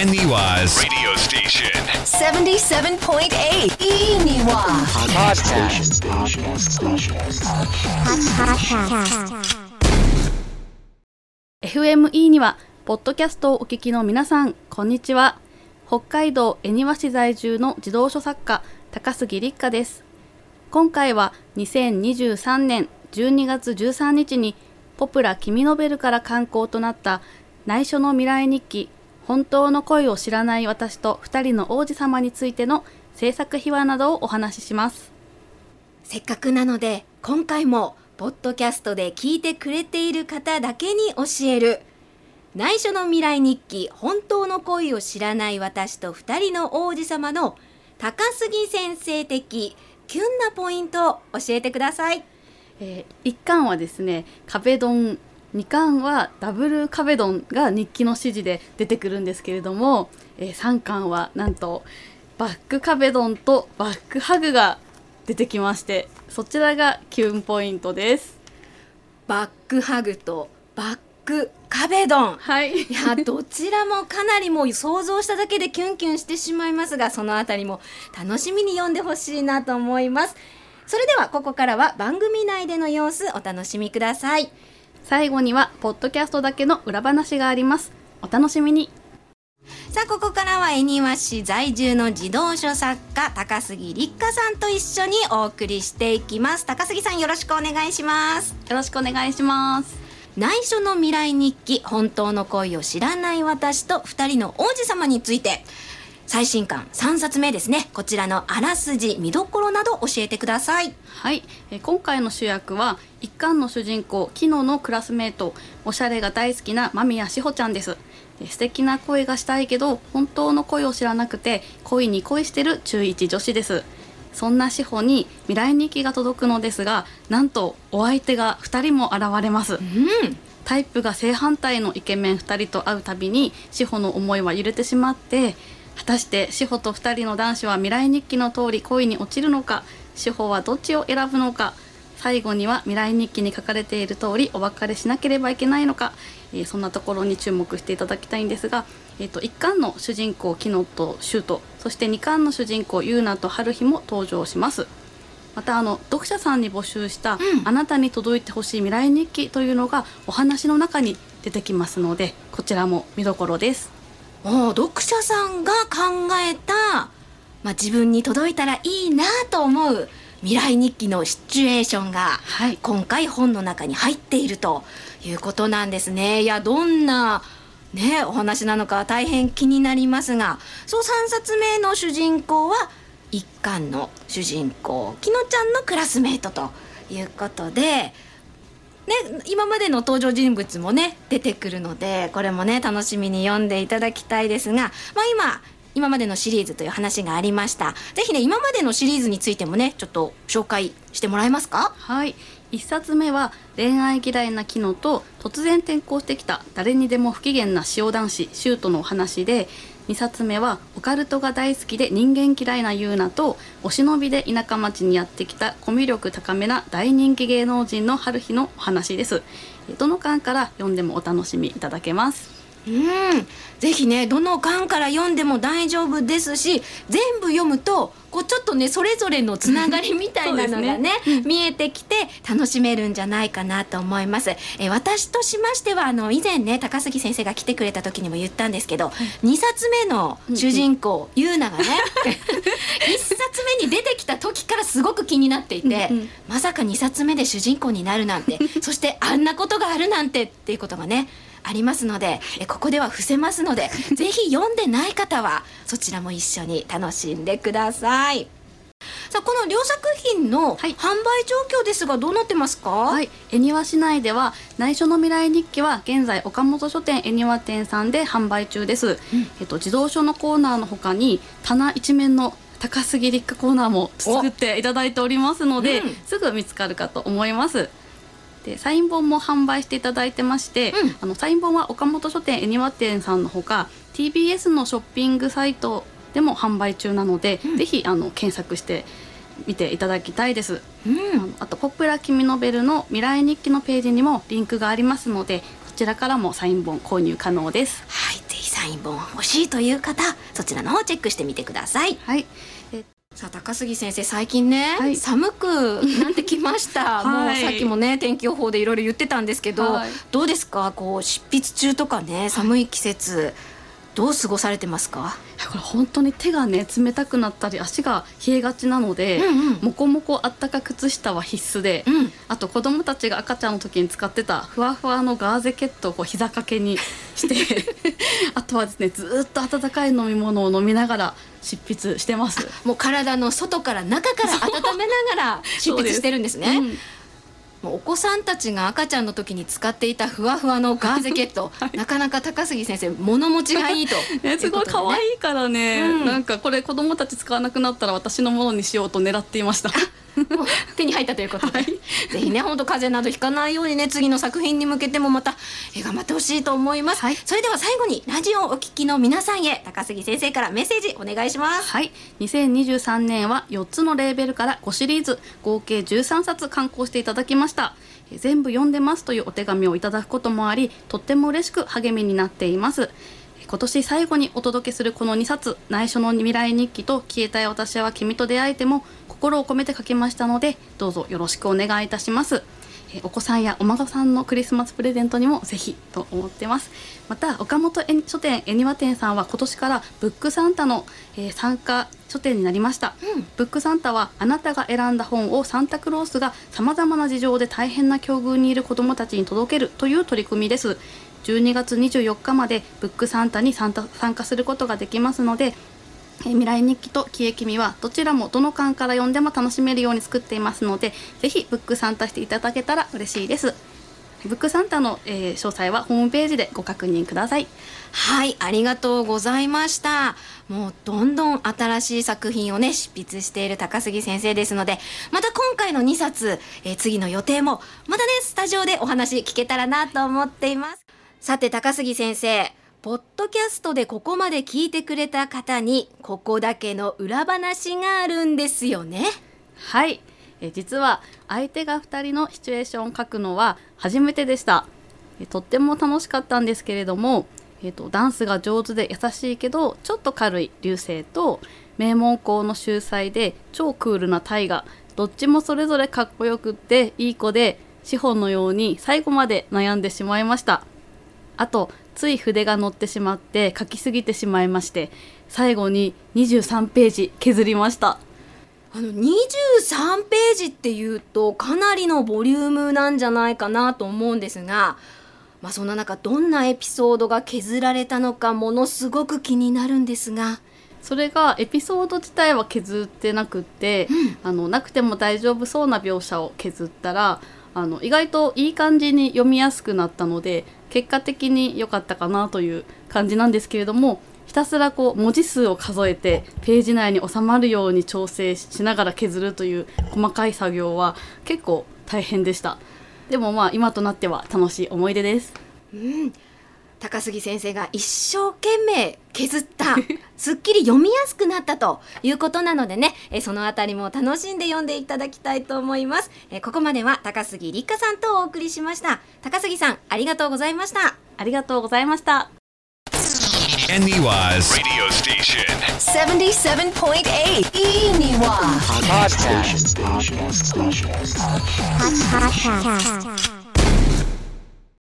Eniwa's radio station. 77.8 Iniwa. FME にはポッドキャストをお聞きの皆さんこんにちは北海道恵庭市在住の児童書作家高杉立花です今回は2023年12月13日にポプラ君ノベルから刊行となった内緒の未来日記本当の声を知らない私と二人の王子様についての制作秘話などをお話しします。せっかくなので今回もポッドキャストで聞いてくれている方だけに教える。内緒の未来日記本当の恋を知らない私と二人の王子様の高杉先生的キュンなポイントを教えてください。えー、1巻はですね壁ドン2巻はダブル壁ドンが日記の指示で出てくるんですけれども、えー、3巻はなんとバック壁ドンとバックハグが出てきましてそちらがキュンポイントです。バックハグとバック壁ドン。はい。いやどちらもかなりもう想像しただけでキュンキュンしてしまいますがそのあたりも楽しみに読んでほしいなと思います。それではここからは番組内での様子お楽しみください最後にはポッドキャストだけの裏話があります。お楽しみに。さあここからは恵庭市在住の児童書作家高杉立花さんと一緒にお送りしていきます。高杉さんよろしくお願いします。よろしくお願いします。内緒の未来日記本当の恋を知らない私と二人の王子様について最新刊3冊目ですね。こちらのあらすじ見どころなど教えてください。はい、えー今回の主役は一巻の主人公キノのクラスメート。おしゃれが大好きな間宮志保ちゃんです。えー素敵な恋がしたいけど本当の恋を知らなくて恋に恋してる中一女子です。そんな志保に未来日記が届くのですがなんとお相手が2人も現れます。うん。タイプが正反対のイケメン2人と会うたびに志保の思いは揺れてしまって果たして志保と2人の男子は未来日記の通り恋に落ちるのか？志保はどっちを選ぶのか？最後には未来日記に書かれている通りお別れしなければいけないのか、えーそんなところに注目していただきたいんですが、えー、と1巻の主人公キノとシュートそして2巻の主人公ユーナと春日も登場します。またあの読者さんに募集した、あなたに届いてほしい未来日記というのがお話の中に出てきますのでこちらも見どころです。お読者さんが考えた、まあ、自分に届いたらいいなと思う未来日記のシチュエーションがはい今回本の中に入っているということなんですね。いやどんなねお話なのか大変気になりますがそう3冊目の主人公は一巻の主人公きのちゃんのクラスメートということで。ね、今までの登場人物もね出てくるのでこれもね楽しみに読んでいただきたいですが、まあ、今今までのシリーズという話がありました。ぜひね今までのシリーズについてもねちょっと紹介してもらえますか？はい。1冊目は恋愛嫌いなキノと突然転校してきた誰にでも不機嫌な塩男子シュートのお話で2冊目はオカルトが大好きで人間嫌いなユーナとお忍びで田舎町にやってきたコミュ力高めな大人気芸能人の春日のお話です。どの巻から読んでもお楽しみいただけます。うん。ぜひねどの巻から読んでも大丈夫ですし全部読むとこうちょっとねそれぞれのつながりみたいなのがね見えてきて楽しめるんじゃないかなと思います。え私としましてはあの以前ね高杉先生が来てくれた時にも言ったんですけど、2冊目の主人公、ユーナがね 1冊目に出てきた時からすごく気になっていて、うんうん。まさか2冊目で主人公になるなんてそしてあんなことがあるなんてっていうことがねありますのでえここでは伏せますので ぜひ読んでない方はそちらも一緒に楽しんでください。さあこの両作品のはい。販売状況ですがどうなってますか、はい、恵庭市内では内緒の未来日記は現在岡本書店恵庭店さんで販売中です、えっと自動書のコーナーの他に棚一面の高杉立花コーナーも作っていただいておりますので、うん。すぐ見つかるかと思いますでサイン本も販売していただいてまして、うん。あのサイン本は岡本書店恵庭店さんのほか TBS のショッピングサイトでも販売中なので、ぜひあの検索して見ていただきたいです。うん。あと「ポプラ君ノベル」の未来日記のページにもリンクがありますのでこちらからもサイン本購入可能です。はい、ぜひサイン本欲しいという方そちらの方チェックしてみてください。はい。えさあ高杉先生最近ね、はい。寒く なってきました、もうはいさっきもね天気予報でいろいろ言ってたんですけど、はい。どうですか？こう執筆中とかね寒い季節、どう過ごされてますか？これ本当に手がね冷たくなったり足が冷えがちなので、うんうん。もこもこあったか靴下は必須で、うん。あと子供たちが赤ちゃんの時に使ってたふわふわのガーゼケットをこう膝掛けにして あとはですねずーっと温かい飲み物を飲みながら執筆してます。もう体の外から中から温めながら執筆してるんですね。うん。もうお子さんたちが赤ちゃんの時に使っていたふわふわのガーゼケット、はい。なかなか高杉先生物持ちがいいと。ね、すごい可愛いいからね、うん。なんかこれ子供たち使わなくなったら私のものにしようと狙っていました。手に入ったということで、はい。ぜひね本当風邪などひかないようにね次の作品に向けてもまたえー頑張ってほしいと思います、はい。それでは最後にラジオをお聞きの皆さんへ高杉先生からメッセージお願いします。はい、2023年は4つのレーベルから5シリーズ合計13冊刊行していただきました。えー全部読んでますというお手紙をいただくこともありとっても嬉しく励みになっています。えー今年最後にお届けするこの2冊内緒の未来日記と消えたい私は君と出会えても心を込めて書きましたのでどうぞよろしくお願いいたします。お子さんやお孫さんのクリスマスプレゼントにもぜひと思ってます。また岡本書店恵庭店さんは今年からブックサンタの、え参加書店になりました、ブックサンタはあなたが選んだ本をサンタクロースがさまざまな事情で大変な境遇にいる子どもたちに届けるという取り組みです。12月24日までブックサンタに参加することができますのでえー未来日記と消え君はどちらもどの巻から読んでも楽しめるように作っていますのでぜひブックサンタしていただけたら嬉しいですブックサンタの、えー詳細はホームページでご確認ください。はいありがとうございました。もうどんどん新しい作品をね執筆している高杉先生ですのでまた今回の2冊、えー次の予定もまたねスタジオでお話聞けたらなと思っています。さて高杉先生ポッドキャストでここまで聞いてくれた方にここだけの裏話があるんですよね。はい、え実は相手が2人のシチュエーションを書くのは初めてでした、えとっても楽しかったんですけれども、えーとダンスが上手で優しいけどちょっと軽い流星と名門校の秀才で超クールな大河どっちもそれぞれかっこよくっていい子で資本のように最後まで悩んでしまいました。あとつい筆が乗ってしまって書きすぎてしまいまして最後に23ページ削りました。あの23ページっていうとかなりのボリュームなんじゃないかなと思うんですが、まあ、そんな中どんなエピソードが削られたのかものすごく気になるんですが。それがエピソード自体は削ってなくって、あのなくても大丈夫そうな描写を削ったらあの意外といい感じに読みやすくなったので結果的に良かったかなという感じなんですけれどもひたすらこう文字数を数えてページ内に収まるように調整しながら削るという細かい作業は結構大変でした。でもまあ今となっては楽しい思い出です。高杉先生が一生懸命削った すっきり読みやすくなったということなのでねえそのあたりも楽しんで読んでいただきたいと思います。えここまでは高杉立花さんとお送りしました。高杉さんありがとうございました。ありがとうございました Eniwa's radio station. 77.8 Iniwa. Podcast station. Podcast station. Podcast station.